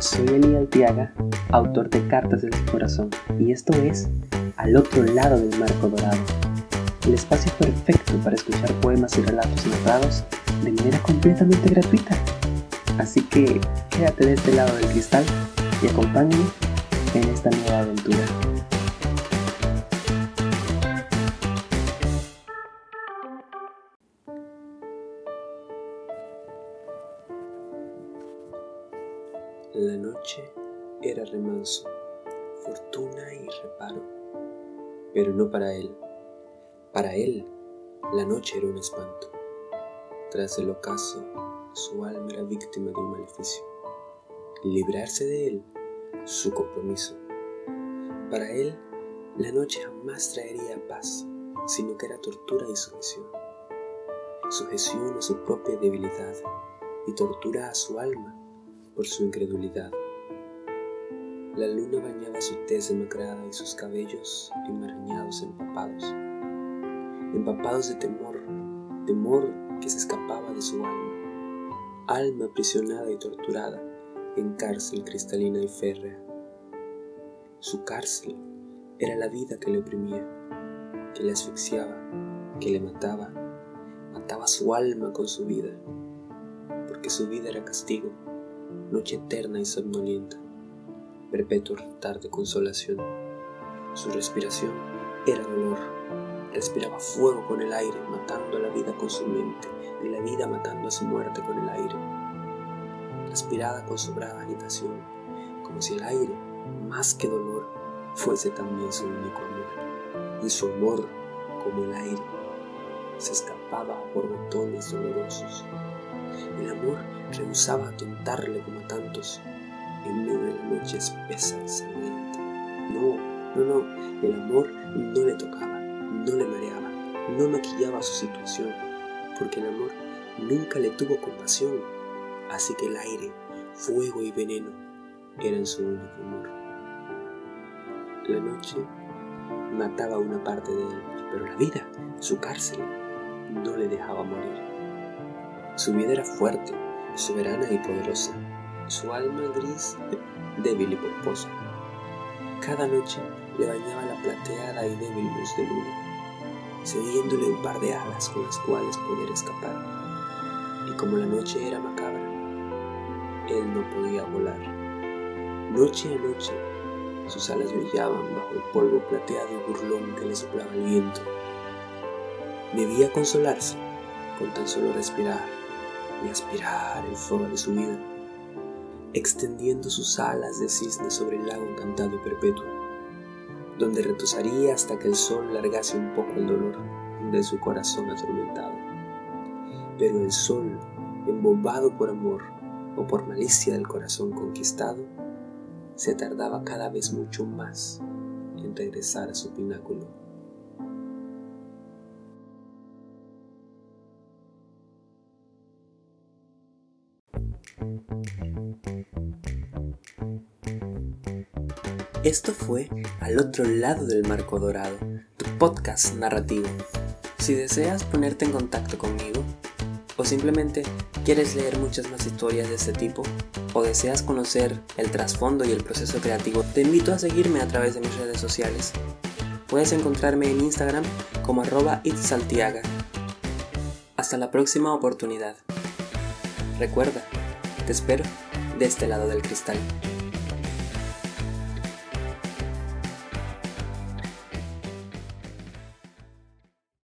Soy Eli Altiaga, autor de Cartas del Corazón, y esto es Al otro lado del marco dorado, el espacio perfecto para escuchar poemas y relatos narrados de manera completamente gratuita. Así que quédate de este lado del cristal y acompáñame en esta nueva aventura. La noche era remanso, fortuna y reparo, pero no para él. Para él, la noche era un espanto. Tras el ocaso, su alma era víctima de un maleficio. Librarse de él, su compromiso. Para él, la noche jamás traería paz, sino que era tortura y sujeción. Sujeción a su propia debilidad y tortura a su alma por su incredulidad. La luna bañaba su tez demacrada y sus cabellos enmarañados, empapados, empapados de temor, temor que se escapaba de su alma, alma aprisionada y torturada en cárcel cristalina y férrea. Su cárcel era la vida que le oprimía, que le asfixiaba, que le mataba, mataba su alma con su vida, porque su vida era castigo noche eterna y somnolienta, perpetuo altar de consolación. Su respiración era dolor, respiraba fuego con el aire, matando a la vida con su mente, y la vida matando a su muerte con el aire. Respiraba con sobrada agitación, como si el aire, más que dolor, fuese también su único amor, y su amor, como el aire, se escapaba por botones dolorosos. El amor rehusaba atontarle como a tantos en medio de la noche espesa y sangrienta. No, no, no, el amor no le tocaba, no le mareaba, no maquillaba su situación, porque el amor nunca le tuvo compasión, así que el aire, fuego y veneno eran su único amor. La noche mataba una parte de él, pero la vida, su cárcel, no le dejaba morir. Su vida era fuerte, soberana y poderosa, su alma gris, débil y pomposa. Cada noche le bañaba la plateada y débil luz de luna, cediéndole un par de alas con las cuales poder escapar. Y como la noche era macabra, él no podía volar. Noche a noche, sus alas brillaban bajo el polvo plateado y burlón que le soplaba el viento. Debía consolarse con tan solo respirar y aspirar el fuego de su vida, extendiendo sus alas de cisne sobre el lago encantado y perpetuo, donde retosaría hasta que el sol largase un poco el dolor de su corazón atormentado. Pero el sol, embombado por amor o por malicia del corazón conquistado, se tardaba cada vez mucho más en regresar a su pináculo. Esto fue Al otro lado del marco dorado, tu podcast narrativo. Si deseas ponerte en contacto conmigo, o simplemente quieres leer muchas más historias de este tipo, o deseas conocer el trasfondo y el proceso creativo, te invito a seguirme a través de mis redes sociales. Puedes encontrarme en Instagram como arroba itsaltiaga. Hasta la próxima oportunidad. Recuerda, te espero de este lado del cristal.